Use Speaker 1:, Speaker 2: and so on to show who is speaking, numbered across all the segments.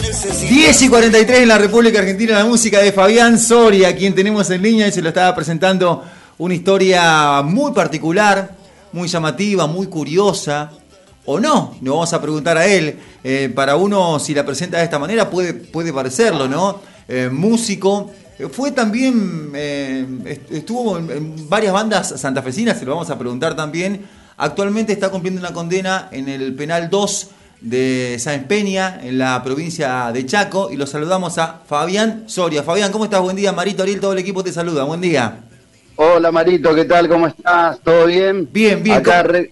Speaker 1: 10 y 43 en la República Argentina, la música de Fabián Soria, quien tenemos en línea y se lo estaba presentando una historia muy particular, muy llamativa, muy curiosa, o no, le vamos a preguntar a él. Eh, para uno, si la presenta de esta manera, puede, puede parecerlo, ¿no? Eh, músico, fue también, eh, estuvo en varias bandas santafesinas, se lo vamos a preguntar también. Actualmente está cumpliendo una condena en el penal 2 de Sáenz Peña, en la provincia de Chaco, y lo saludamos a Fabián Soria. Fabián, ¿cómo estás? Buen día, Marito Ariel, todo el equipo te saluda. Buen día.
Speaker 2: Hola Marito, ¿qué tal? ¿Cómo estás? ¿Todo bien?
Speaker 1: Bien, bien.
Speaker 2: Acá re,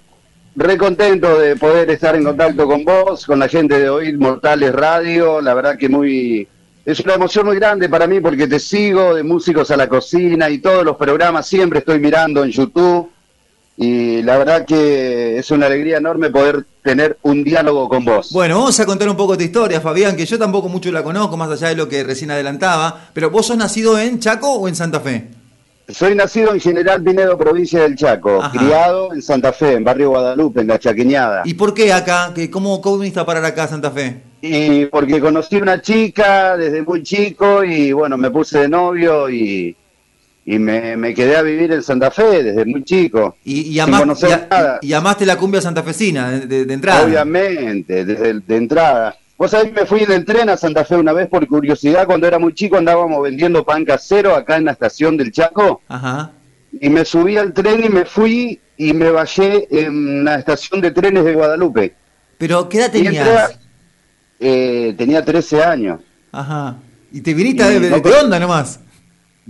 Speaker 2: contento de poder estar en contacto con vos, con la gente de Oír Mortales Radio. La verdad que muy... Es una emoción muy grande para mí porque te sigo de Músicos a la Cocina y todos los programas siempre estoy mirando en YouTube y la verdad que es una alegría enorme poder tener un diálogo con vos.
Speaker 1: Bueno, vamos a contar un poco tu historia, Fabián, que yo tampoco mucho la conozco, más allá de lo que recién adelantaba, pero vos sos nacido en Chaco o en Santa Fe?
Speaker 2: Soy nacido en General Pinedo, provincia del Chaco, criado en Santa Fe, en barrio Guadalupe, en la Chaqueñada.
Speaker 1: ¿Y por qué acá? ¿Cómo, cómo viniste a parar acá Santa Fe?
Speaker 2: Y porque conocí una chica desde muy chico y bueno, me puse de novio y y me, me, quedé a vivir en Santa Fe desde muy chico.
Speaker 1: Y, y, amaste la cumbia santafesina de, de, entrada.
Speaker 2: Obviamente, desde de entrada. Vos sabés, me fui en tren a Santa Fe una vez por curiosidad, cuando era muy chico andábamos vendiendo pan casero acá en la estación del Chaco.
Speaker 1: Ajá.
Speaker 2: Y me subí al tren y me fui y me bajé en la estación de trenes de Guadalupe.
Speaker 1: ¿Pero qué edad tenías?
Speaker 2: Eh, tenía 13 años.
Speaker 1: Ajá. ¿Y te viniste de, de, de onda nomás?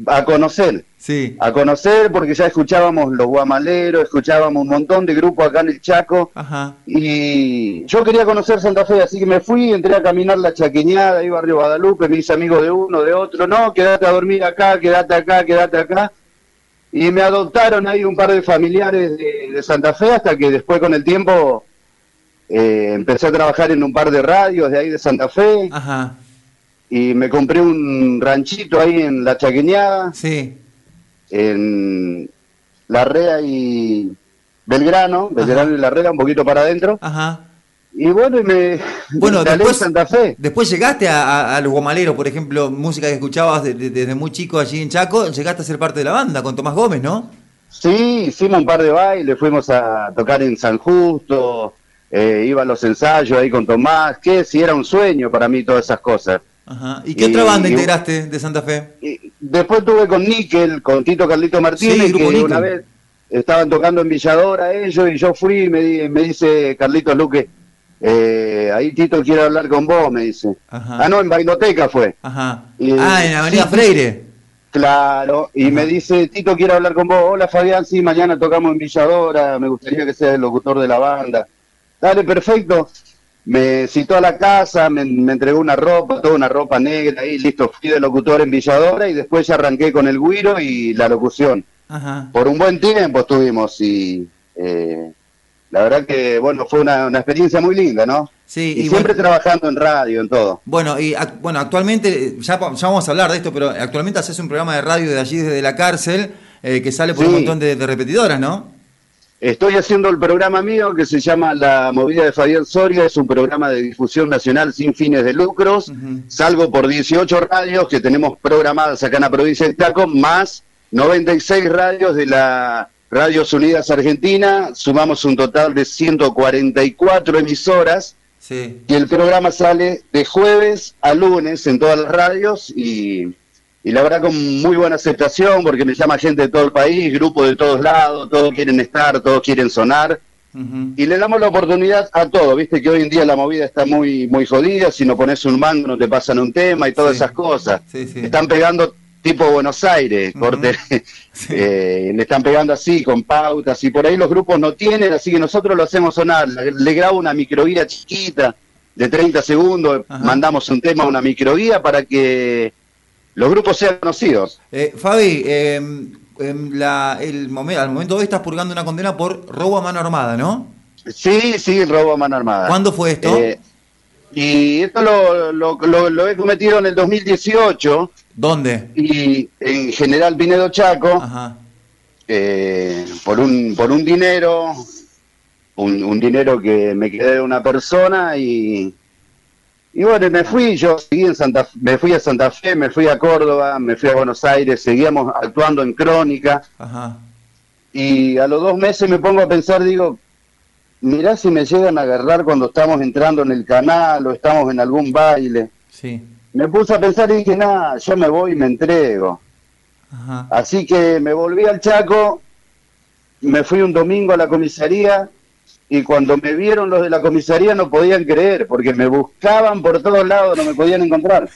Speaker 2: A conocer.
Speaker 1: Sí.
Speaker 2: A conocer porque ya escuchábamos los guamaleros, escuchábamos un montón de grupos acá en el Chaco.
Speaker 1: Ajá.
Speaker 2: Y yo quería conocer Santa Fe, así que me fui, entré a caminar la chaqueñada, ahí barrio Guadalupe, me hice amigo de uno, de otro, no, quédate a dormir acá, quédate acá, quédate acá. Y me adoptaron ahí un par de familiares de, Santa Fe hasta que después con el tiempo eh, empecé a trabajar en un par de radios de ahí de Santa Fe.
Speaker 1: Ajá
Speaker 2: y me compré un ranchito ahí en La Chaqueñada.
Speaker 1: Sí.
Speaker 2: En La Rea y Belgrano, Belgrano y La Rea, un poquito para adentro.
Speaker 1: Ajá.
Speaker 2: Y bueno, y me.
Speaker 1: Bueno, después, Santa Fe. después llegaste a, a, los Guamaleros, por ejemplo, música que escuchabas desde muy chico allí en Chaco, llegaste a ser parte de la banda con Tomás Gómez, ¿no?
Speaker 2: Sí, hicimos un par de bailes, fuimos a tocar en San Justo, eh, iba a los ensayos ahí con Tomás, que si era un sueño para mí todas esas cosas.
Speaker 1: ¿Y qué otra banda integraste de Santa Fe?
Speaker 2: después tuve con Níquel, con Tito Carlito Martínez, que una vez estaban tocando en Villadora ellos y yo fui y me, me dice Carlitos Luque, eh, ahí Tito quiere hablar con vos, me dice. Ah, no, en Bailoteca fue.
Speaker 1: Ajá. ah, en Avenida Freire.
Speaker 2: Claro, y me dice, Tito quiere hablar con vos. Hola Fabián, sí, mañana tocamos en Villadora, me gustaría que seas el locutor de la banda. Dale, perfecto me citó a la casa, me, entregó una ropa, toda una ropa negra y listo, fui de locutor en Villadora y después ya arranqué con el guiro y la locución. Por un buen tiempo estuvimos y eh, la verdad que, bueno, fue una, experiencia muy linda, ¿no?
Speaker 1: Sí,
Speaker 2: y, siempre trabajando en radio, en todo.
Speaker 1: Bueno, y bueno, actualmente, ya, ya, vamos a hablar de esto, pero actualmente haces un programa de radio de allí, desde la cárcel, eh, que sale por un montón de repetidoras, ¿no?
Speaker 2: Estoy haciendo el programa mío que se llama La Movida de Fabián Soria, es un programa de difusión nacional sin fines de lucros. Salgo por 18 radios que tenemos programadas acá en la provincia de Taco, más 96 radios de la Radios Unidas Argentina. Sumamos un total de 144 emisoras.
Speaker 1: Sí.
Speaker 2: Y el programa sale de jueves a lunes en todas las radios y y la verdad con muy buena aceptación porque me llama gente de todo el país, grupos de todos lados, todos quieren estar, todos quieren sonar. Y le damos la oportunidad a todo, viste que hoy en día la movida está muy muy jodida, si no pones un mango no te pasan un tema y todas esas cosas. Están pegando tipo Buenos Aires, corte, eh, le están pegando así, con pautas, y por ahí los grupos no tienen, así que nosotros lo hacemos sonar, le, grabo una microguía chiquita de 30 segundos, mandamos un tema a una microguía para que los grupos sean conocidos.
Speaker 1: Eh, Fabi, la, el momento, al momento de hoy estás purgando una condena por robo a mano armada, ¿no?
Speaker 2: Sí, sí, robo a mano armada.
Speaker 1: ¿Cuándo fue esto?
Speaker 2: Eh, y esto lo, lo, he cometido en el 2018.
Speaker 1: ¿Dónde?
Speaker 2: Y en General Pinedo Chaco.
Speaker 1: Ajá.
Speaker 2: Eh, por un por un dinero, un, un dinero que me quedé de una persona y Y bueno, me fui, yo seguí en Santa me fui a Santa Fe, me fui a Córdoba, me fui a Buenos Aires, seguíamos actuando en Crónica.
Speaker 1: Ajá.
Speaker 2: Y a los dos meses me pongo a pensar, digo, mirá si me llegan a agarrar cuando estamos entrando en el canal o estamos en algún baile.
Speaker 1: Sí.
Speaker 2: Me puse a pensar y dije, nada, yo me voy y me entrego.
Speaker 1: Ajá.
Speaker 2: Así que me volví al Chaco, me fui un domingo a la comisaría y cuando me vieron los de la comisaría no podían creer, porque me buscaban por todos lados, no me podían encontrar.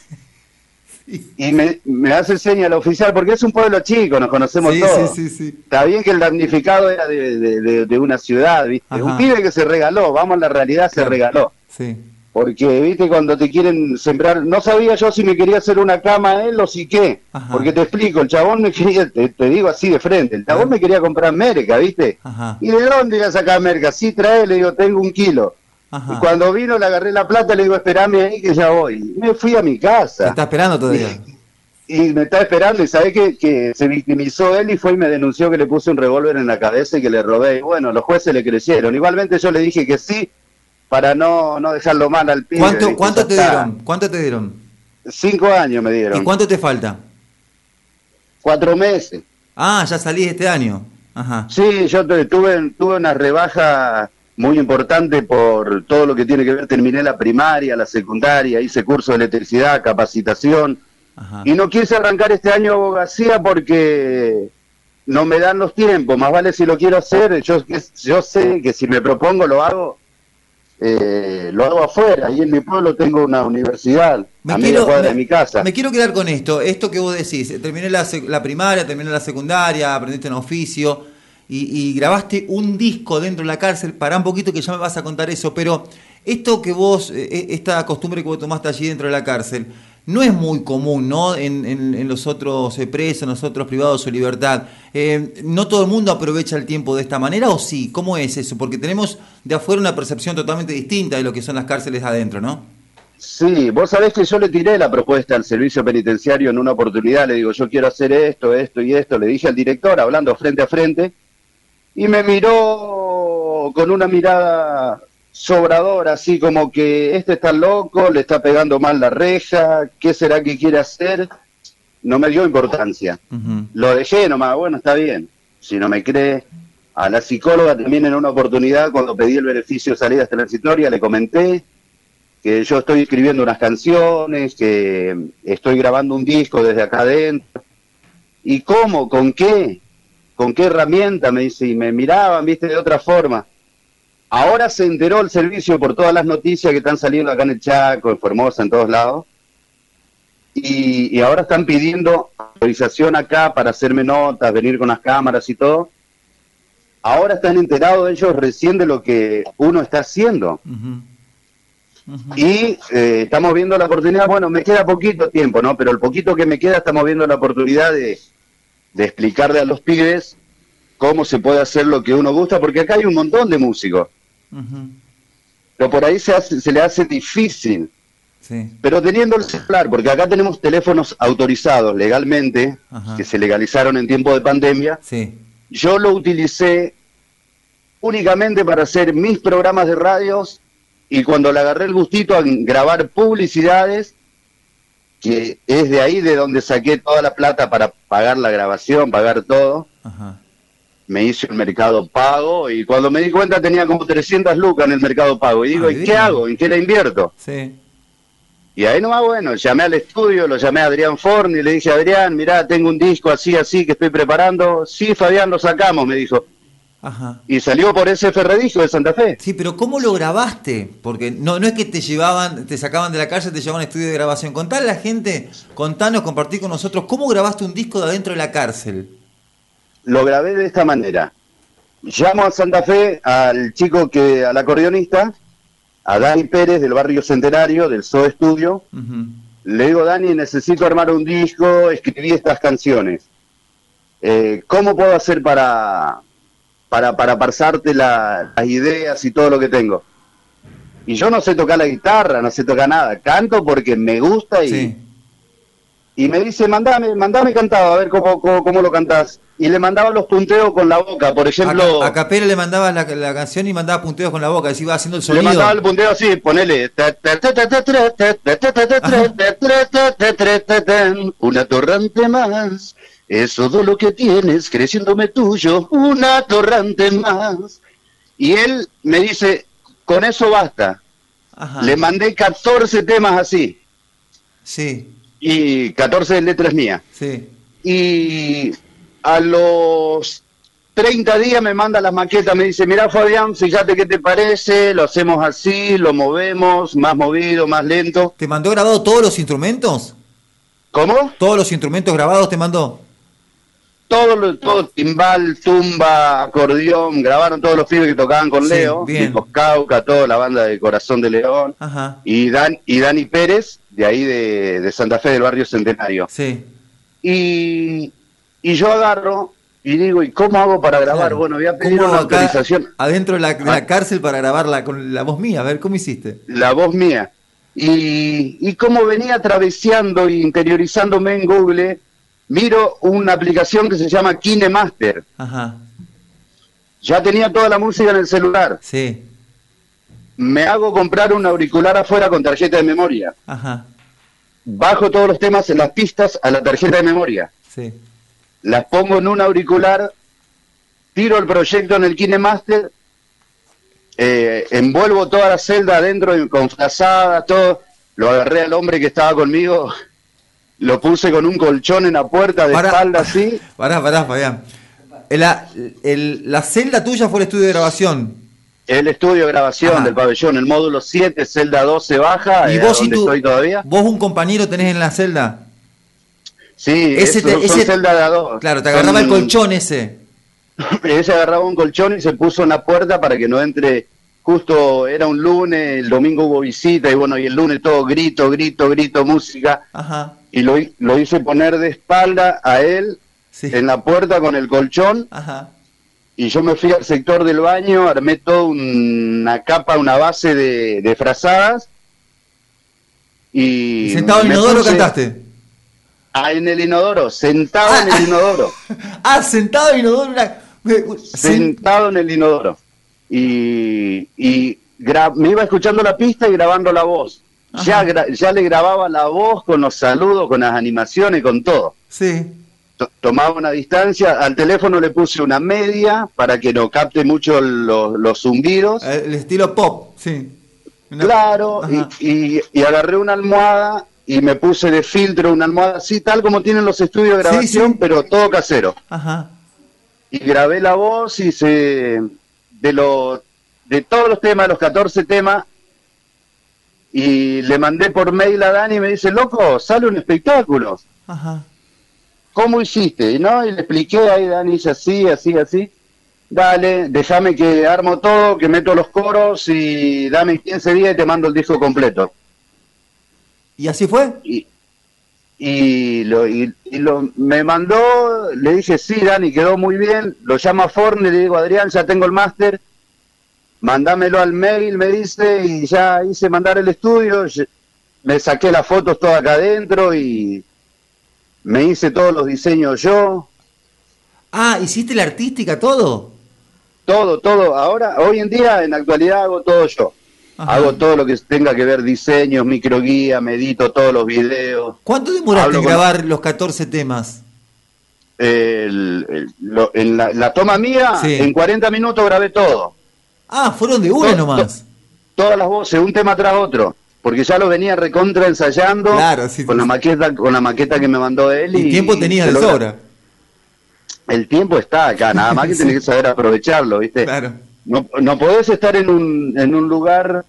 Speaker 2: Y me, me hace seña el oficial, porque es un pueblo chico, nos conocemos
Speaker 1: Sí,
Speaker 2: todos.
Speaker 1: sí, sí, sí.
Speaker 2: Está bien que el damnificado era de, de- de- de una ciudad, ¿viste?
Speaker 1: Ajá.
Speaker 2: Un pibe que se regaló, vamos a la realidad, se regaló.
Speaker 1: Sí.
Speaker 2: Porque, viste, cuando te quieren sembrar, no sabía yo si me quería hacer una cama él o si qué.
Speaker 1: Ajá.
Speaker 2: Porque te explico, el chabón me quería, te, te digo así de frente, el chabón
Speaker 1: Ajá.
Speaker 2: me quería comprar merca, viste.
Speaker 1: Ajá.
Speaker 2: ¿Y de dónde iba a sacar merca? Sí, trae, le digo, tengo un kilo. Y cuando vino, le agarré la plata, le digo, esperame ahí que ya voy. Me fui a mi
Speaker 1: ¿Te
Speaker 2: casa.
Speaker 1: está esperando todavía?
Speaker 2: Y me está esperando, y sabe que, que se victimizó él y fue y me denunció que le puse un revólver en la cabeza y que le robé. Y bueno, los jueces le creyeron. Igualmente yo le dije que sí, para no, no dejarlo mal al pibe.
Speaker 1: ¿Cuánto,
Speaker 2: ¿viste?
Speaker 1: cuánto te
Speaker 2: está.
Speaker 1: dieron? ¿Cuánto te dieron?
Speaker 2: Cinco años me dieron.
Speaker 1: ¿Y cuánto te falta?
Speaker 2: Cuatro meses.
Speaker 1: Ah, ya salí este año. Ajá.
Speaker 2: Sí, yo tuve, tuve una rebaja muy importante por todo lo que tiene que ver. Terminé la primaria, la secundaria, hice curso de electricidad, capacitación.
Speaker 1: Ajá.
Speaker 2: Y no quise arrancar este año abogacía porque no me dan los tiempos. Más vale si lo quiero hacer. Yo, yo sé que si me propongo lo hago, eh, lo hago afuera. Y en mi pueblo tengo una universidad a media cuadra
Speaker 1: me-
Speaker 2: de mi casa.
Speaker 1: me quiero quedar con esto, esto que vos decís. Terminé la, primaria, terminé la secundaria, aprendiste un oficio y, y grabaste un disco dentro de la cárcel. Pará un poquito que ya me vas a contar eso, pero esto que vos, eh, eh, esta costumbre que vos tomaste allí dentro de la cárcel, no es muy común, ¿no? En, en- los otros presos, en los otros privados de su libertad. Eh, no todo el mundo aprovecha el tiempo de esta manera, ¿o sí? ¿Cómo es eso? Porque tenemos de afuera una percepción totalmente distinta de lo que son las cárceles adentro, ¿no?
Speaker 2: Sí, vos sabés que yo le tiré la propuesta al servicio penitenciario en una oportunidad, le digo, yo quiero hacer esto, esto y esto, le dije al director, hablando frente a frente, y me miró con una mirada sobradora, así como que este está loco, le está pegando mal la reja, ¿qué será que quiere hacer? No me dio importancia. Lo dejé nomás, bueno, está bien. Si no me cree, a la psicóloga también en una oportunidad, cuando pedí el beneficio de salida transitoria, le comenté que yo estoy escribiendo unas canciones, que estoy grabando un disco desde acá adentro. ¿Y cómo? ¿Con qué? ¿Con qué herramienta? Me dice, y me miraban, viste, de otra forma. Ahora se enteró el servicio por todas las noticias que están saliendo acá en el Chaco, en Formosa, en todos lados. Y, y ahora están pidiendo autorización acá para hacerme notas, venir con las cámaras y todo. Ahora están enterados ellos recién de lo que uno está haciendo. Y eh, estamos viendo la oportunidad, bueno, me queda poquito tiempo, ¿no? Pero el poquito que me queda estamos viendo la oportunidad de, de explicarle a los pibes cómo se puede hacer lo que uno gusta, porque acá hay un montón de músicos, pero por ahí se, hace, se le hace difícil.
Speaker 1: Sí.
Speaker 2: Pero teniendo el celular, porque acá tenemos teléfonos autorizados legalmente,
Speaker 1: Ajá.
Speaker 2: que se legalizaron en tiempo de pandemia,
Speaker 1: Sí.
Speaker 2: yo lo utilicé únicamente para hacer mis programas de radios y cuando le agarré el gustito a grabar publicidades, que es de ahí de donde saqué toda la plata para pagar la grabación, pagar todo,
Speaker 1: Ajá.
Speaker 2: Me hice el mercado pago y cuando me di cuenta tenía como 300 lucas en el mercado pago y digo,
Speaker 1: Ah,
Speaker 2: ¿y qué hago? ¿En qué la invierto?
Speaker 1: Sí.
Speaker 2: Y ahí nomás, bueno, llamé al estudio, lo llamé a Adrián Forni, le dije, Adrián, mirá, tengo un disco así, así que estoy preparando. Sí, Fabián, lo sacamos, me dijo.
Speaker 1: Ajá.
Speaker 2: Y salió por ese Ferredisco de Santa Fe.
Speaker 1: Sí, pero ¿cómo lo grabaste? Porque no, no es que te llevaban, te sacaban de la cárcel, te llevaban a estudio de grabación. Contale a la gente, contanos, compartí con nosotros, ¿cómo grabaste un disco de adentro de la cárcel?
Speaker 2: Lo grabé de esta manera. Llamo a Santa Fe al chico que, al acordeonista, a Dani Pérez del barrio Centenario, del SO Estudio. Le digo, Dani, necesito armar un disco, escribí estas canciones. Eh, ¿Cómo puedo hacer para, para, para pasarte la- las ideas y todo lo que tengo? Y yo no sé tocar la guitarra, no sé tocar nada. Canto porque me gusta y,
Speaker 1: Sí.
Speaker 2: Y me dice, mandame, mandame cantado, a ver cómo, cómo, cómo lo cantás. Y le mandaba los punteos con la boca, por ejemplo...
Speaker 1: A, a Capela le mandaba la, la canción y mandaba punteos con la boca, así iba haciendo el
Speaker 2: le
Speaker 1: sonido.
Speaker 2: mandaba el punteo así, ponele... Un atorrante más, es todo lo que tienes, creciéndome tuyo, un atorrante más. Y él me dice, con eso basta.
Speaker 1: Ajá.
Speaker 2: Le mandé 14 temas así,
Speaker 1: Sí,
Speaker 2: y 14 letras mías.
Speaker 1: sí.
Speaker 2: y a los 30 días me manda las maquetas, me dice, mira Fabián, fíjate qué te parece, lo hacemos así, lo movemos, más movido, más lento.
Speaker 1: ¿Te mandó grabado todos los instrumentos?
Speaker 2: ¿Cómo?
Speaker 1: ¿Todos los instrumentos grabados te mandó?
Speaker 2: Todo, todo timbal, tumba, acordeón, grabaron todos los pibes que tocaban con
Speaker 1: Sí,
Speaker 2: Leo,
Speaker 1: bien.
Speaker 2: Cauca, toda la banda de Corazón de León,
Speaker 1: Ajá.
Speaker 2: y, Dan, y Dani Pérez, de ahí de, de Santa Fe, del barrio Centenario.
Speaker 1: Sí.
Speaker 2: Y, y yo agarro y digo, ¿y cómo hago para grabar?
Speaker 1: Claro.
Speaker 2: Bueno, voy a pedir
Speaker 1: ¿Cómo
Speaker 2: una autorización.
Speaker 1: Adentro de la, de la
Speaker 2: Ah.
Speaker 1: cárcel para grabarla con la voz mía. A ver, ¿cómo hiciste?
Speaker 2: la voz mía. Y, y como venía traveseando e interiorizándome en Google, miro una aplicación que se llama KineMaster.
Speaker 1: Ajá.
Speaker 2: Ya tenía toda la música en el celular.
Speaker 1: Sí.
Speaker 2: Me hago comprar un auricular afuera con tarjeta de memoria.
Speaker 1: Ajá.
Speaker 2: Bajo todos los temas en las pistas a la tarjeta de memoria.
Speaker 1: Sí.
Speaker 2: Las pongo en un auricular, tiro el proyecto en el KineMaster, eh, envuelvo toda la celda adentro en- con frazadas, todo. Lo agarré al hombre que estaba conmigo, lo puse con un colchón en la puerta de
Speaker 1: Pará.
Speaker 2: espalda así.
Speaker 1: Pará, pará, Fabián. La, el- la celda tuya fue el estudio de grabación.
Speaker 2: El estudio de grabación
Speaker 1: Ajá.
Speaker 2: del pabellón, el módulo 7, celda 12 baja,
Speaker 1: ¿Y
Speaker 2: eh,
Speaker 1: vos y tú,
Speaker 2: estoy todavía.
Speaker 1: vos un compañero tenés en la celda?
Speaker 2: Sí,
Speaker 1: Ese te-
Speaker 2: son
Speaker 1: ese-
Speaker 2: celda de a dos.
Speaker 1: Claro, te agarraba el colchón ese.
Speaker 2: Ese agarraba un colchón y se puso en la puerta para que no entre. Justo era un lunes, el domingo hubo visita y bueno, y el lunes todo grito, grito, grito, música.
Speaker 1: Ajá.
Speaker 2: Y lo, lo hice poner de espalda a él
Speaker 1: Sí.
Speaker 2: en la puerta con el colchón.
Speaker 1: Ajá.
Speaker 2: Y yo me fui al sector del baño, armé toda una capa, una base de, de frazadas. Y
Speaker 1: ¿Y sentado en el inodoro
Speaker 2: puse-
Speaker 1: cantaste?
Speaker 2: Ah, en el inodoro, sentado en
Speaker 1: Ah.
Speaker 2: el inodoro.
Speaker 1: Ah, sentado en inodoro. una- Sen-
Speaker 2: sentado en el inodoro. Y, y gra- me iba escuchando la pista y grabando la voz. Ya, gra- ya le grababa la voz con los saludos, con las animaciones, con todo.
Speaker 1: Sí.
Speaker 2: To- tomaba una distancia, al teléfono le puse una media para que no capte mucho los, los zumbidos.
Speaker 1: El estilo pop, sí. Una-
Speaker 2: Claro, y, y- y agarré una almohada y me puse de filtro una almohada así, tal como tienen los estudios de
Speaker 1: Sí,
Speaker 2: grabación,
Speaker 1: sí.
Speaker 2: pero todo casero.
Speaker 1: Ajá.
Speaker 2: y grabé la voz y se de los de todos los temas, los 14 temas y le mandé por mail a Dani y me dice, "Loco, sale un espectáculo."
Speaker 1: Ajá.
Speaker 2: ¿Cómo hiciste? Y no, y le expliqué ahí Dani dice así, así, así. Dale, déjame que armo todo, que meto los coros y dame 15 días y te mando el disco completo.
Speaker 1: ¿Y así fue?
Speaker 2: y, y lo, y, y lo me mandó, le dije, sí, Dani, quedó muy bien, lo llama a Forne, le digo, Adrián, ya tengo el máster, mandámelo al mail, me dice, y ya hice mandar el estudio, me saqué las fotos todas acá adentro y me hice todos los diseños yo,
Speaker 1: Ah, ¿hiciste la artística todo?
Speaker 2: todo, todo, ahora, hoy en día, en la actualidad, hago todo yo.
Speaker 1: Ajá.
Speaker 2: Hago todo lo que tenga que ver diseños, microguía, medito todos los videos.
Speaker 1: ¿Cuánto demoraste en
Speaker 2: con-
Speaker 1: grabar los 14 temas?
Speaker 2: el- el- lo- en la, la toma mía,
Speaker 1: Sí.
Speaker 2: en 40 minutos grabé todo.
Speaker 1: Ah, fueron de una
Speaker 2: To-
Speaker 1: nomás.
Speaker 2: Todas las voces, un tema tras otro. Porque ya lo venía recontra ensayando
Speaker 1: Claro, sí,
Speaker 2: con
Speaker 1: sí.
Speaker 2: la maqueta, con la maqueta que me mandó él.
Speaker 1: Y tiempo tenías
Speaker 2: se
Speaker 1: de
Speaker 2: logra-
Speaker 1: sobra.
Speaker 2: El tiempo está acá, nada más que
Speaker 1: Sí.
Speaker 2: tenés que saber aprovecharlo, ¿viste?
Speaker 1: Claro.
Speaker 2: No, no podés estar en un, en un lugar.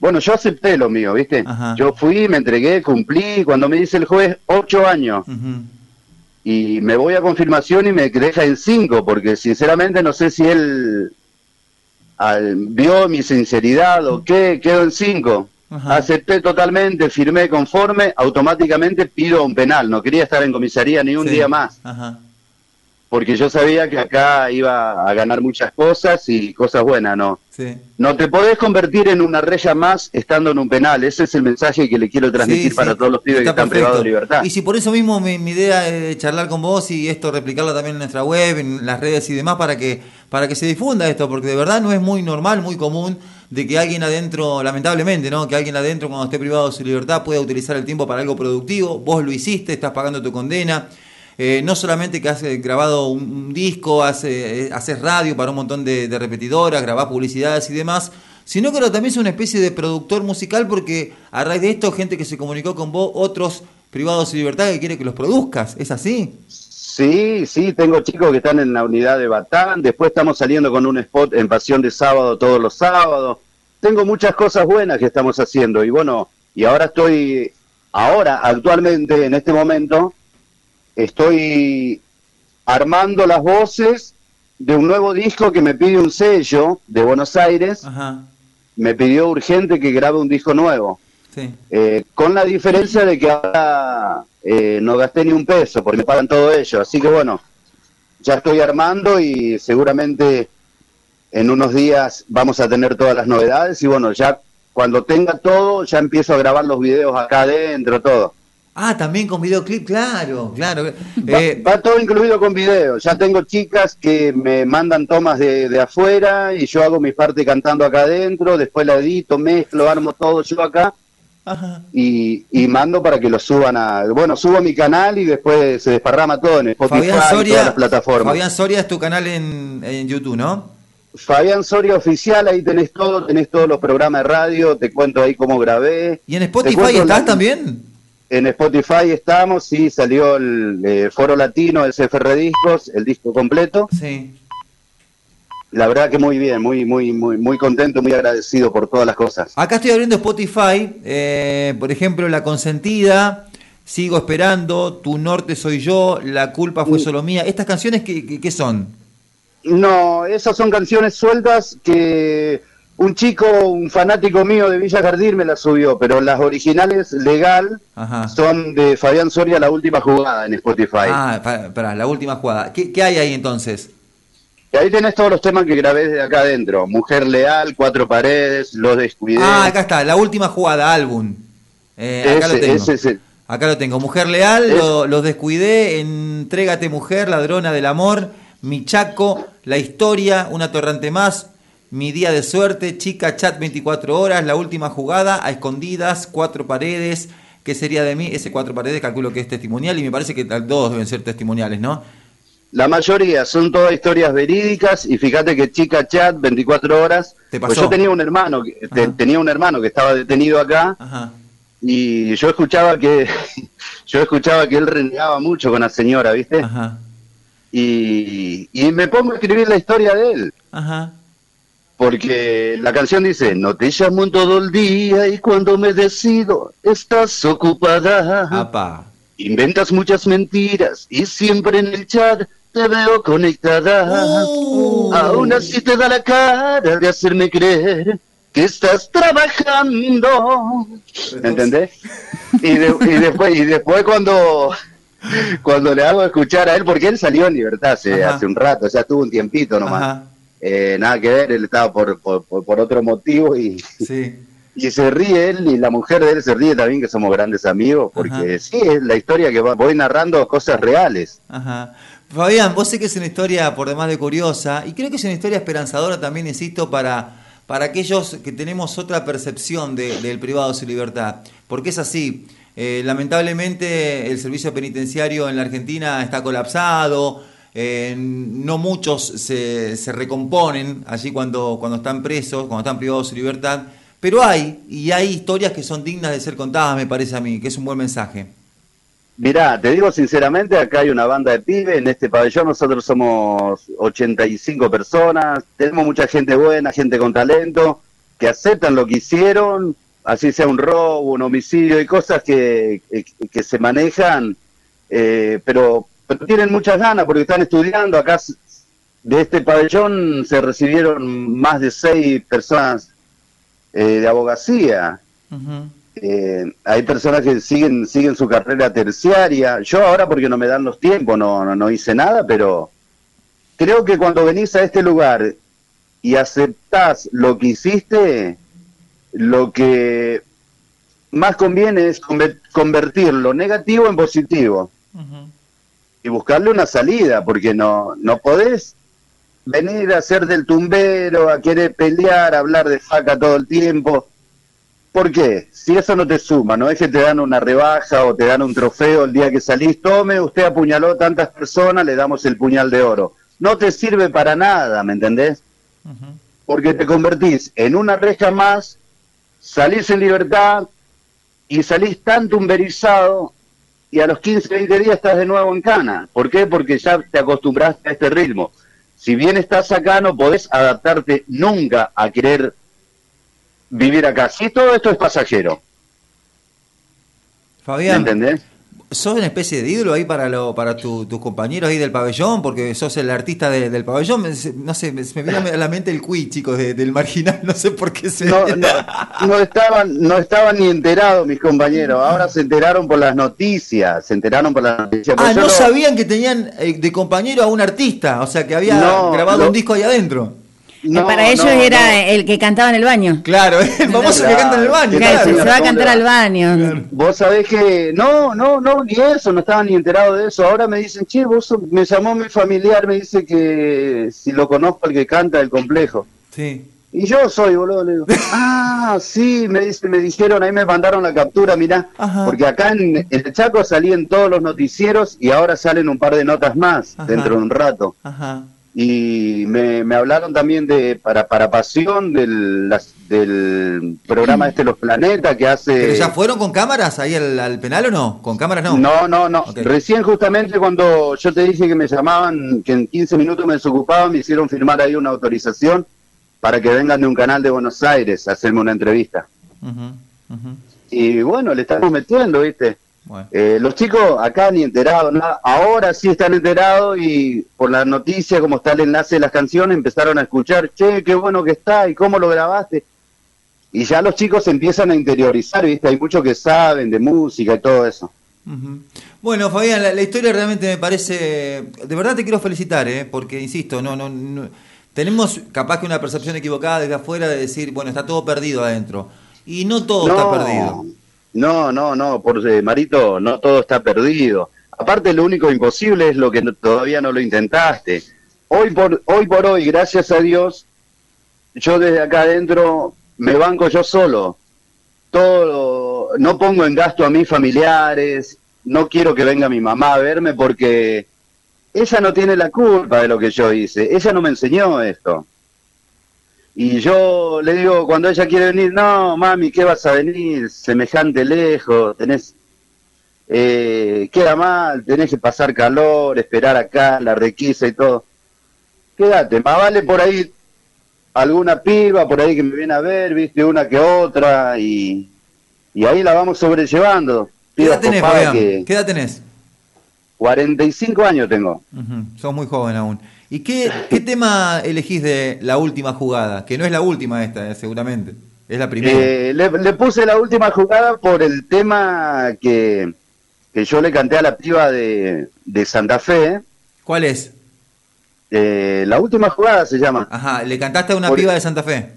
Speaker 2: Bueno, yo acepté lo mío, ¿viste?
Speaker 1: Ajá.
Speaker 2: Yo fui, me entregué, cumplí. Cuando me dice el juez, ocho años. Y me voy a confirmación y me deja en cinco, porque sinceramente no sé si él al- vio mi sinceridad o qué, quedo en cinco.
Speaker 1: Ajá.
Speaker 2: Acepté totalmente, firmé conforme, automáticamente pido un penal, no quería estar en comisaría ni un
Speaker 1: Sí.
Speaker 2: día más.
Speaker 1: Ajá.
Speaker 2: porque yo sabía que acá iba a ganar muchas cosas y cosas buenas, ¿no?
Speaker 1: Sí.
Speaker 2: No te podés convertir en una reya más estando en un penal. Ese es el mensaje que le quiero transmitir
Speaker 1: Sí,
Speaker 2: para todos los pibes que
Speaker 1: está
Speaker 2: están privados de libertad.
Speaker 1: Y si por eso mismo mi, mi idea es charlar con vos y esto replicarlo también en nuestra web, en las redes y demás, para que, para que se difunda esto, porque de verdad no es muy normal, muy común de que alguien adentro, lamentablemente, ¿no? Que alguien adentro cuando esté privado de su libertad pueda utilizar el tiempo para algo productivo. Vos lo hiciste, estás pagando tu condena. Eh, no solamente que has eh, grabado un, disco, eh, haces radio para un montón de, repetidoras, grabás publicidades y demás, sino que ahora también es una especie de productor musical porque a raíz de esto, gente que se comunicó con vos, otros privados de libertad que quiere que los produzcas, ¿es así?
Speaker 2: Sí, sí, tengo chicos que están en la unidad de Batán, después estamos saliendo con un spot en Pasión de Sábado todos los sábados. Tengo muchas cosas buenas que estamos haciendo y bueno, y ahora estoy, ahora, actualmente, en este momento, estoy armando las voces de un nuevo disco que me pide un sello de Buenos Aires,
Speaker 1: Ajá,
Speaker 2: me pidió urgente que grabe un disco nuevo.
Speaker 1: sí.
Speaker 2: Eh, con la diferencia de que ahora eh, no gasté ni un peso porque me pagan todo ello. Así que bueno, ya estoy armando y seguramente en unos días vamos a tener todas las novedades y bueno, ya cuando tenga todo ya empiezo a grabar los videos acá adentro, todo.
Speaker 1: Ah, también con videoclip, claro, claro.
Speaker 2: Va,
Speaker 1: Eh,
Speaker 2: va todo incluido con videos. Ya tengo chicas que me mandan tomas de, de afuera y yo hago mi parte cantando acá adentro, después la edito, mezclo, armo todo yo acá
Speaker 1: ajá.
Speaker 2: y, y mando para que lo suban a... Bueno, subo a mi canal y después se desparrama todo en Spotify
Speaker 1: Fabián
Speaker 2: y todas
Speaker 1: Soria,
Speaker 2: las plataformas.
Speaker 1: Fabián Soria es tu canal en, en YouTube, ¿no?
Speaker 2: Fabián Soria Oficial, ahí tenés todo, tenés todos los programas de radio, te cuento ahí cómo grabé.
Speaker 1: ¿Y en Spotify estás
Speaker 2: la-
Speaker 1: también?
Speaker 2: En Spotify estamos, sí, salió el eh, Foro Latino, el CFR Discos, el disco completo.
Speaker 1: Sí.
Speaker 2: La verdad que muy bien, muy, muy, muy, muy contento, muy agradecido por todas las cosas.
Speaker 1: Acá estoy abriendo Spotify, eh, por ejemplo, La Consentida, Sigo Esperando, Tu Norte Soy Yo, La Culpa Fue
Speaker 2: Mm.
Speaker 1: Solo Mía. ¿Estas canciones qué, qué- qué son?
Speaker 2: No, esas son canciones sueltas que un chico, un fanático mío de Villa Jardín me las subió, pero las originales, legal,
Speaker 1: Ajá.
Speaker 2: son de Fabián Soria, la última jugada en Spotify.
Speaker 1: Ah, para, para, la última jugada. ¿Qué, qué hay ahí entonces?
Speaker 2: Y ahí tenés todos los temas que grabé desde acá adentro. Mujer Leal, Cuatro Paredes, Los Descuidé.
Speaker 1: Ah, acá está, la última jugada, álbum. Eh, acá lo tengo.
Speaker 2: ese
Speaker 1: Acá lo tengo. Mujer Leal, lo- Los Descuidé, Entrégate Mujer, Ladrona del Amor, Mi Chaco, La Historia, Una Torrante Más, Mi Día de Suerte, Chica Chat 24 Horas, La Última Jugada, A Escondidas, Cuatro Paredes, ¿Qué sería de mí? Ese Cuatro Paredes calculo que es testimonial y me parece que todos deben ser testimoniales, ¿no?
Speaker 2: La mayoría son todas historias verídicas y fíjate que Chica Chat, 24 horas.
Speaker 1: ¿Te
Speaker 2: pues
Speaker 1: pasó?
Speaker 2: yo tenía un hermano, que- te- tenía un hermano que estaba detenido acá
Speaker 1: Ajá.
Speaker 2: y yo escuchaba que yo escuchaba que él renegaba mucho con la señora, ¿viste?
Speaker 1: Ajá.
Speaker 2: Y, y me pongo a escribir la historia de él.
Speaker 1: Ajá.
Speaker 2: Porque la canción dice, no te llamo todo el día y cuando me decido estás ocupada.
Speaker 1: Apa.
Speaker 2: Inventas muchas mentiras y siempre en el chat te veo conectada.
Speaker 1: Uh.
Speaker 2: Aún así te da la cara de hacerme creer que estás trabajando. ¿Entendés? Y, de- y después, y después cuando, cuando le hago escuchar a él, porque él salió en libertad hace, hace un rato, ya tuvo un tiempito nomás. Eh, nada que ver, él estaba por, por, por- por otro motivo y,
Speaker 1: Sí.
Speaker 2: y se ríe él y la mujer de él se ríe también que somos grandes amigos, porque
Speaker 1: Ajá.
Speaker 2: sí, es la historia que va- voy narrando cosas reales.
Speaker 1: Ajá. Fabián, vos sé que es una historia por demás de curiosa y creo que es una historia esperanzadora también, insisto, para, para aquellos que tenemos otra percepción de- del privado de su libertad. Porque es así. Eh, lamentablemente el servicio penitenciario en la Argentina está colapsado, eh, no muchos se, se recomponen allí cuando, cuando están presos, cuando están privados de su libertad, pero hay, y hay historias que son dignas de ser contadas, me parece a mí, que es un buen mensaje.
Speaker 2: Mirá, te digo sinceramente, acá hay una banda de pibes, en este pabellón nosotros somos 85 personas, tenemos mucha gente buena, gente con talento, que aceptan lo que hicieron, así sea un robo, un homicidio y cosas que, que, se manejan, eh, pero, tienen muchas ganas porque están estudiando. Acá de este pabellón se recibieron más de seis personas eh, de abogacía.
Speaker 1: Ujú.
Speaker 2: Eh, hay personas que siguen siguen su carrera terciaria. Yo ahora porque no me dan los tiempos, no, no, no hice nada, pero creo que cuando venís a este lugar y aceptás lo que hiciste, lo que más conviene es convertir lo negativo en positivo y buscarle una salida, porque no, no podés venir a ser del tumbero, a querer pelear, a hablar de faca todo el tiempo. ¿Por qué? Si eso no te suma, no es que te dan una rebaja o te dan un trofeo el día que salís, tome, usted apuñaló tantas personas, le damos el puñal de oro. No te sirve para nada, ¿me entendés? Porque te convertís en una reja más, salís en libertad y salís tan tumberizado y a los 15, 20 días estás de nuevo en cana. ¿Por qué? Porque ya te acostumbraste a este ritmo. Si bien estás acá, no podés adaptarte nunca a querer vivir acá. Si todo esto es pasajero.
Speaker 1: Fabián, ¿entendés? ¿Sos una especie de ídolo ahí para lo, para tus compañeros ahí del pabellón? Porque sos el artista del pabellón. No sé, me, me viene a la mente el quiz, chicos, del marginal. No sé por qué se...
Speaker 2: No, no, estaban, no estaban ni enterados mis compañeros. Ahora se enteraron por las noticias. Se enteraron por las noticias.
Speaker 1: Ah, no, sabían que tenían eh, de compañero a un artista. O sea, que había grabado un disco ahí adentro.
Speaker 3: No, para ellos era el que cantaba en el baño.
Speaker 1: Claro, el famoso que canta en el baño.
Speaker 3: Claro, se va a cantar al baño.
Speaker 2: Vos sabés que no, no, no, ni eso, no estaban ni enterados de eso. Ahora me dicen, che, vos me llamó mi familiar, me dice que si lo conozco el que canta el complejo.
Speaker 1: Sí.
Speaker 2: Y yo soy, boludo, le digo, ah, sí, me, dice, me dijeron, ahí me mandaron la captura, mirá, porque acá en, el Chaco salían todos los noticieros y ahora salen un par de notas más dentro de un rato. Ajá y me, me, hablaron también de para para pasión del, del programa este Los Planetas que hace
Speaker 1: ¿Pero ya fueron con cámaras ahí al, penal o no con cámaras no
Speaker 2: no no no. Recién justamente cuando yo te dije que me llamaban que en 15 minutos me desocupaban me hicieron firmar ahí una autorización para que vengan de un canal de Buenos Aires a hacerme una entrevista. Y bueno le estamos metiendo viste eh, los chicos acá ni enterados, nada. ahora sí están enterados y por la noticia, como está el enlace de las canciones, empezaron a escuchar, che, qué bueno que está y cómo lo grabaste. Y ya los chicos empiezan a interiorizar, ¿viste? Hay muchos que saben de música y todo eso.
Speaker 1: Bueno, Fabián, la, historia realmente me parece. De verdad te quiero felicitar, ¿eh? Porque, insisto, no, no, no, tenemos capaz que una percepción equivocada desde afuera de decir, bueno, está todo perdido adentro. Y no todo está perdido.
Speaker 2: No, no, no, por eh, Marito, no todo está perdido. Aparte, lo único imposible es lo que todavía no lo intentaste. Hoy por, hoy por hoy, gracias a Dios, yo desde acá adentro me banco yo solo. Todo, no pongo en gasto a mis familiares, no quiero que venga mi mamá a verme porque ella no tiene la culpa de lo que yo hice. Ella no me enseñó esto. Y yo le digo, cuando ella quiere venir, no, mami, ¿qué vas a venir? Semejante lejos, tenés, eh, queda mal, tenés que pasar calor, esperar acá, la requisa y todo. Quédate, más vale por ahí alguna piba por ahí que me viene a ver, viste, una que otra, y, y ahí la vamos sobrellevando.
Speaker 1: ¿Qué edad tenés, ¿Qué edad tenés?
Speaker 2: 45 años tengo.
Speaker 1: Sos muy joven aún. ¿Y qué, tema elegís de la última jugada? Que no es la última esta, eh, seguramente. Es la primera.
Speaker 2: Eh, le, puse la última jugada por el tema que, yo le canté a la piba de, Santa Fe.
Speaker 1: ¿Cuál es?
Speaker 2: Eh, la última jugada se llama.
Speaker 1: Ajá, le cantaste a una piba de Santa Fe.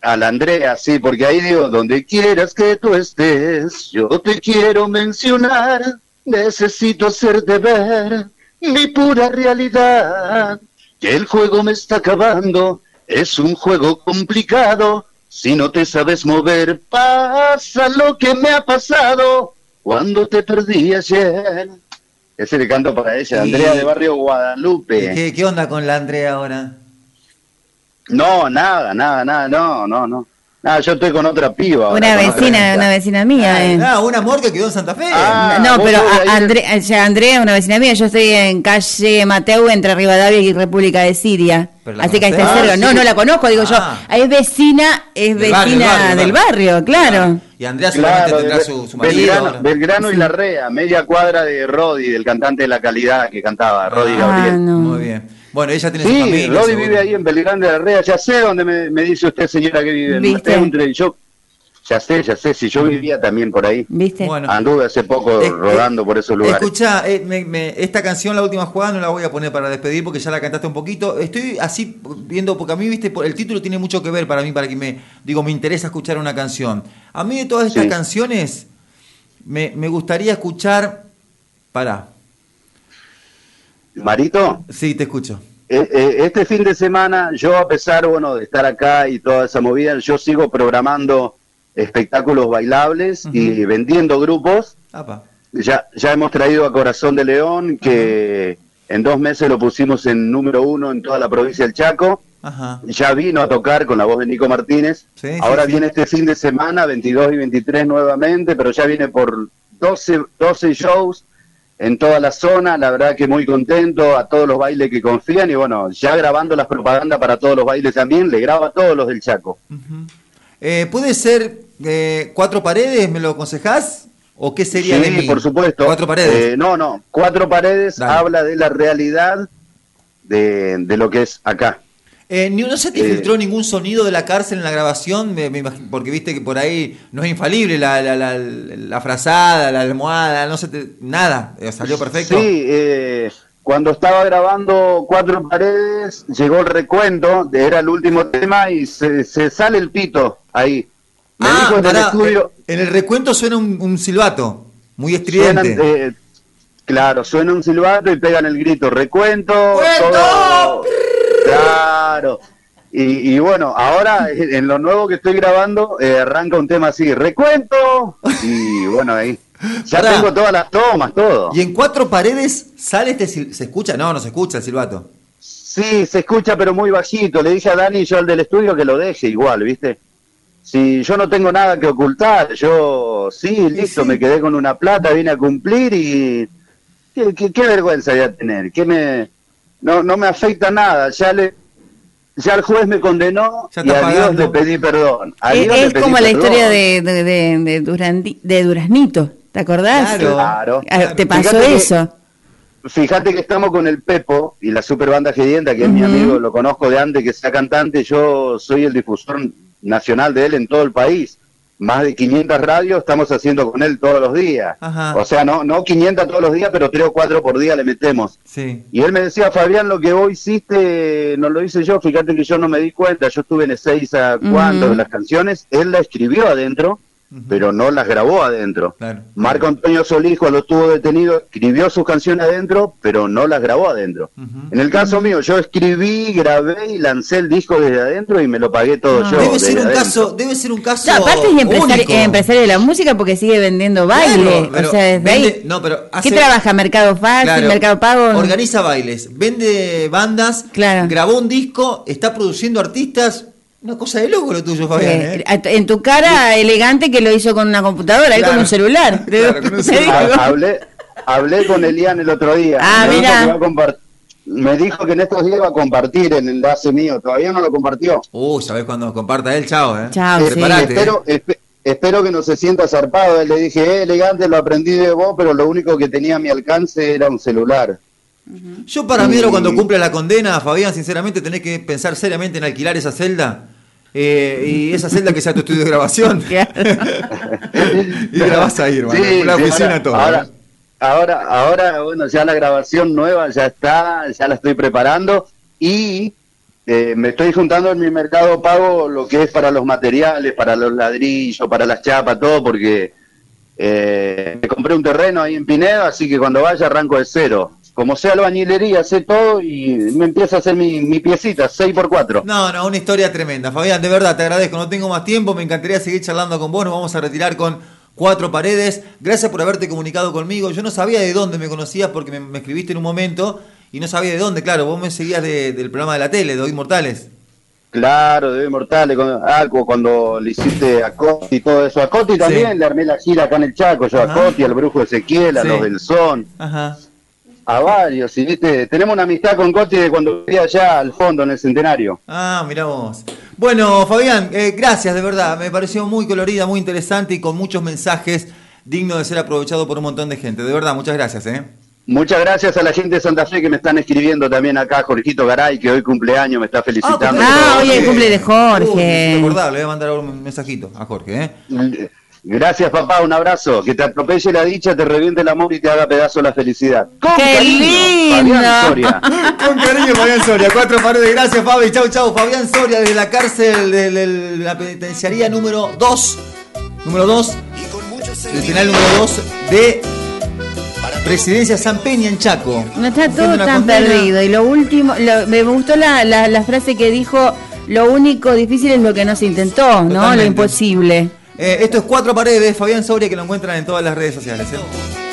Speaker 2: A la Andrea, sí, porque ahí digo, donde quieras que tú estés, yo te quiero mencionar, necesito hacerte ver mi pura realidad que el juego me está acabando, es un juego complicado, si no te sabes mover, pasa lo que me ha pasado cuando te perdí ayer. Ese le canto para ella, Andrea de Barrio Guadalupe.
Speaker 1: ¿Qué, ¿Qué onda con la Andrea ahora?
Speaker 2: No, nada, nada, nada, no, no, no. Ah, yo estoy con otra piba.
Speaker 3: Una vecina, una vecina mía. Ah,
Speaker 1: eh. ah, un amor que quedó en Santa Fe.
Speaker 3: Ah, no, pero Andrea, Andrea, una vecina mía, yo estoy en calle Mateu entre Rivadavia y República de Siria. Así que ahí está cerca. No, no la conozco, digo yo. Ah. Es vecina, es vecina del barrio, claro.
Speaker 1: Y Andrea seguramente tendrá su, su
Speaker 2: marido. Belgrano, y la Rea, media cuadra de Rodi, del cantante de la calidad que cantaba, Rodi Gabriel.
Speaker 1: Muy bien. Bueno, ella tiene
Speaker 2: sí, su familia. Lodi vive ahí en Belgrano de la Rea, ya sé dónde me, dice usted, señora, que vive. ¿Viste? Entre yo, Ya sé, ya sé, si yo vivía también por ahí. ¿Viste? Bueno, Anduve hace poco rodando por esos lugares.
Speaker 1: Escucha, eh, esta canción, la última jugada, no la voy a poner para despedir porque ya la cantaste un poquito. Estoy así viendo, porque a mí, viste, el título tiene mucho que ver para mí, para que me, digo, me interesa escuchar una canción. A mí de todas estas canciones, me, me gustaría escuchar, para.
Speaker 2: Marito.
Speaker 1: Sí, te escucho.
Speaker 2: Eh, eh, este fin de semana, yo a pesar, bueno, de estar acá y toda esa movida, yo sigo programando espectáculos bailables y vendiendo grupos. Ya, ya hemos traído a Corazón de León, que en dos meses lo pusimos en número uno en toda la provincia del Chaco. Ya vino a tocar con la voz de Nico Martínez. Ahora viene este fin de semana, 22 y 23 nuevamente, pero ya viene por 12, 12 shows en toda la zona. La verdad que muy contento a todos los bailes que confían y bueno, ya grabando las propagandas para todos los bailes también, le graba a todos los del Chaco.
Speaker 1: Eh, ¿Puede ser eh, cuatro paredes? ¿Me lo aconsejás? ¿O qué sería
Speaker 2: de mí? por supuesto.
Speaker 1: Cuatro paredes.
Speaker 2: Eh, no, no. Cuatro paredes habla de la realidad de, de lo que es acá.
Speaker 1: ¿No se te filtró ningún sonido de la cárcel en la grabación? porque viste que por ahí no es infalible la, la, la, la frazada, la almohada, no sé, nada. Salió perfecto.
Speaker 2: Sí, eh, cuando estaba grabando Cuatro Paredes, llegó el recuento, era el último tema y se, sale el pito ahí.
Speaker 1: Me ah, dijo en el estudio. En el recuento suena un, silbato, muy estridente.
Speaker 2: Eh, claro, suena un silbato y pegan el grito, recuento. Claro. Y, bueno, ahora en lo nuevo que estoy grabando, eh, arranca un tema así, recuento. Y bueno, ahí. Ya tengo todas las tomas, todo.
Speaker 1: ¿Y en cuatro paredes sale este ¿Se escucha? No, no se escucha el silbato.
Speaker 2: Sí, se escucha, pero muy bajito. Le dije a Dani, yo al del estudio, que lo deje igual, ¿viste? Si yo no tengo nada que ocultar, yo sí, listo, me quedé con una plata, vine a cumplir y. ¿Qué, vergüenza voy a tener? ¿Qué me.? No, no me afecta nada. Ya le, ya el juez me condenó y a Dios le pedí perdón.
Speaker 3: es, como la historia de, de, de, de Duraznito. ¿Te acordás?
Speaker 2: Claro.
Speaker 3: Ah, ¿Te pasó eso?
Speaker 2: fíjate que estamos con el Pepo y la super banda Gedienta, que es mi amigo, lo conozco de antes que sea cantante, yo soy el difusor nacional de él en todo el país. Más de 500 radios estamos haciendo con él todos los días. O sea, no no 500 todos los días, pero 3 o 4 por día le metemos. Sí. Y él me decía, Fabián, lo que vos hiciste no lo hice yo, fíjate que yo no me di cuenta, yo estuve en el 6 a cuando las canciones, él la escribió adentro pero no las grabó adentro. Marco Antonio Solís, cuando estuvo detenido, escribió sus canciones adentro, pero no las grabó adentro. En el caso mío, yo escribí, grabé y lancé el disco desde adentro y me lo pagué todo ah. yo.
Speaker 1: Debe ser, un caso, debe ser un caso.
Speaker 3: aparte es empresario, de la música porque sigue vendiendo baile. o sea, desde ahí.
Speaker 1: No, pero
Speaker 3: ¿Qué trabaja? ¿Mercado Fácil? ¿Mercado Pago?
Speaker 1: Organiza bailes, vende bandas, grabó un disco, está produciendo artistas una cosa de loco lo tuyo, Fabián. ¿eh?
Speaker 3: En tu cara elegante que lo hizo con una computadora, ahí con un celular.
Speaker 2: hablé, hablé con Elian el otro día.
Speaker 3: Ah, me mira.
Speaker 2: Dijo me dijo que en estos días va a compartir el enlace mío. Todavía no lo compartió.
Speaker 1: Uh, ¿sabés cuando comparta él? Chao, ¿eh?
Speaker 3: Chao,
Speaker 2: sí. espero, espero que no se sienta zarpado. Le dije, eh, elegante, lo aprendí de vos, pero lo único que tenía a mi alcance era un celular.
Speaker 1: Yo para mí, cuando cumple la condena, Fabián, sinceramente tenés que pensar seriamente en alquilar esa celda eh, y esa celda que sea tu estudio de grabación. y grabás ahí, hermano. la oficina
Speaker 2: ahora, Ahora, ahora, bueno, ya la grabación nueva ya está, ya la estoy preparando y eh, me estoy juntando en mi mercado pago lo que es para los materiales, para los ladrillos, para las chapas, todo, porque eh, me compré un terreno ahí en Pinedo, así que cuando vaya arranco de cero como sea albañilería, sé todo y me empieza a hacer mi, mi piecita, 6x4.
Speaker 1: No, no, una historia tremenda. Fabián, de verdad, te agradezco. No tengo más tiempo, me encantaría seguir charlando con vos. Nos vamos a retirar con cuatro paredes. Gracias por haberte comunicado conmigo. Yo no sabía de dónde me conocías porque me, escribiste en un momento y no sabía de dónde. Claro, vos me seguías del programa de la tele, de Hoy Mortales.
Speaker 2: Claro, de Hoy Mortales, algo cuando le hiciste a Coti y todo eso. A Coti también le armé la gira acá en el Chaco, yo a Coti, al Brujo Ezequiel, a los del Son. Ajá a varios, y viste, tenemos una amistad con Coti de cuando vivía allá al fondo en el centenario.
Speaker 1: Ah, mirá vos. Bueno, Fabián, eh, gracias de verdad, me pareció muy colorida, muy interesante y con muchos mensajes dignos de ser aprovechado por un montón de gente. De verdad, muchas gracias, ¿eh?
Speaker 2: Muchas gracias a la gente de Santa Fe que me están escribiendo también acá, Jorgito Garay, que hoy cumpleaños, me está felicitando.
Speaker 3: Ah, hoy es el cumple de Jorge.
Speaker 1: Uh, le voy a mandar un mensajito a Jorge. ¿eh?
Speaker 2: Gracias, papá, un abrazo. Que te atropelle la dicha, te reviente el amor y te haga pedazo la felicidad.
Speaker 3: Con ¡Qué cariño, Fabián
Speaker 1: Soria. Con cariño, Fabián Soria. Cuatro paredes. Gracias, Fabi. Chau, chau. Fabián Soria desde la cárcel de la penitenciaría número 2. Número 2. El penal número 2 de Presidencia San Peña en Chaco.
Speaker 3: No está todo tan perdido. Y lo último, me gustó la, la, frase que dijo, lo único difícil es lo que no se intentó, ¿no? Lo imposible.
Speaker 1: Eh, esto es Cuatro Paredes, Fabián Soria, que lo encuentran en todas las redes sociales. ¿eh?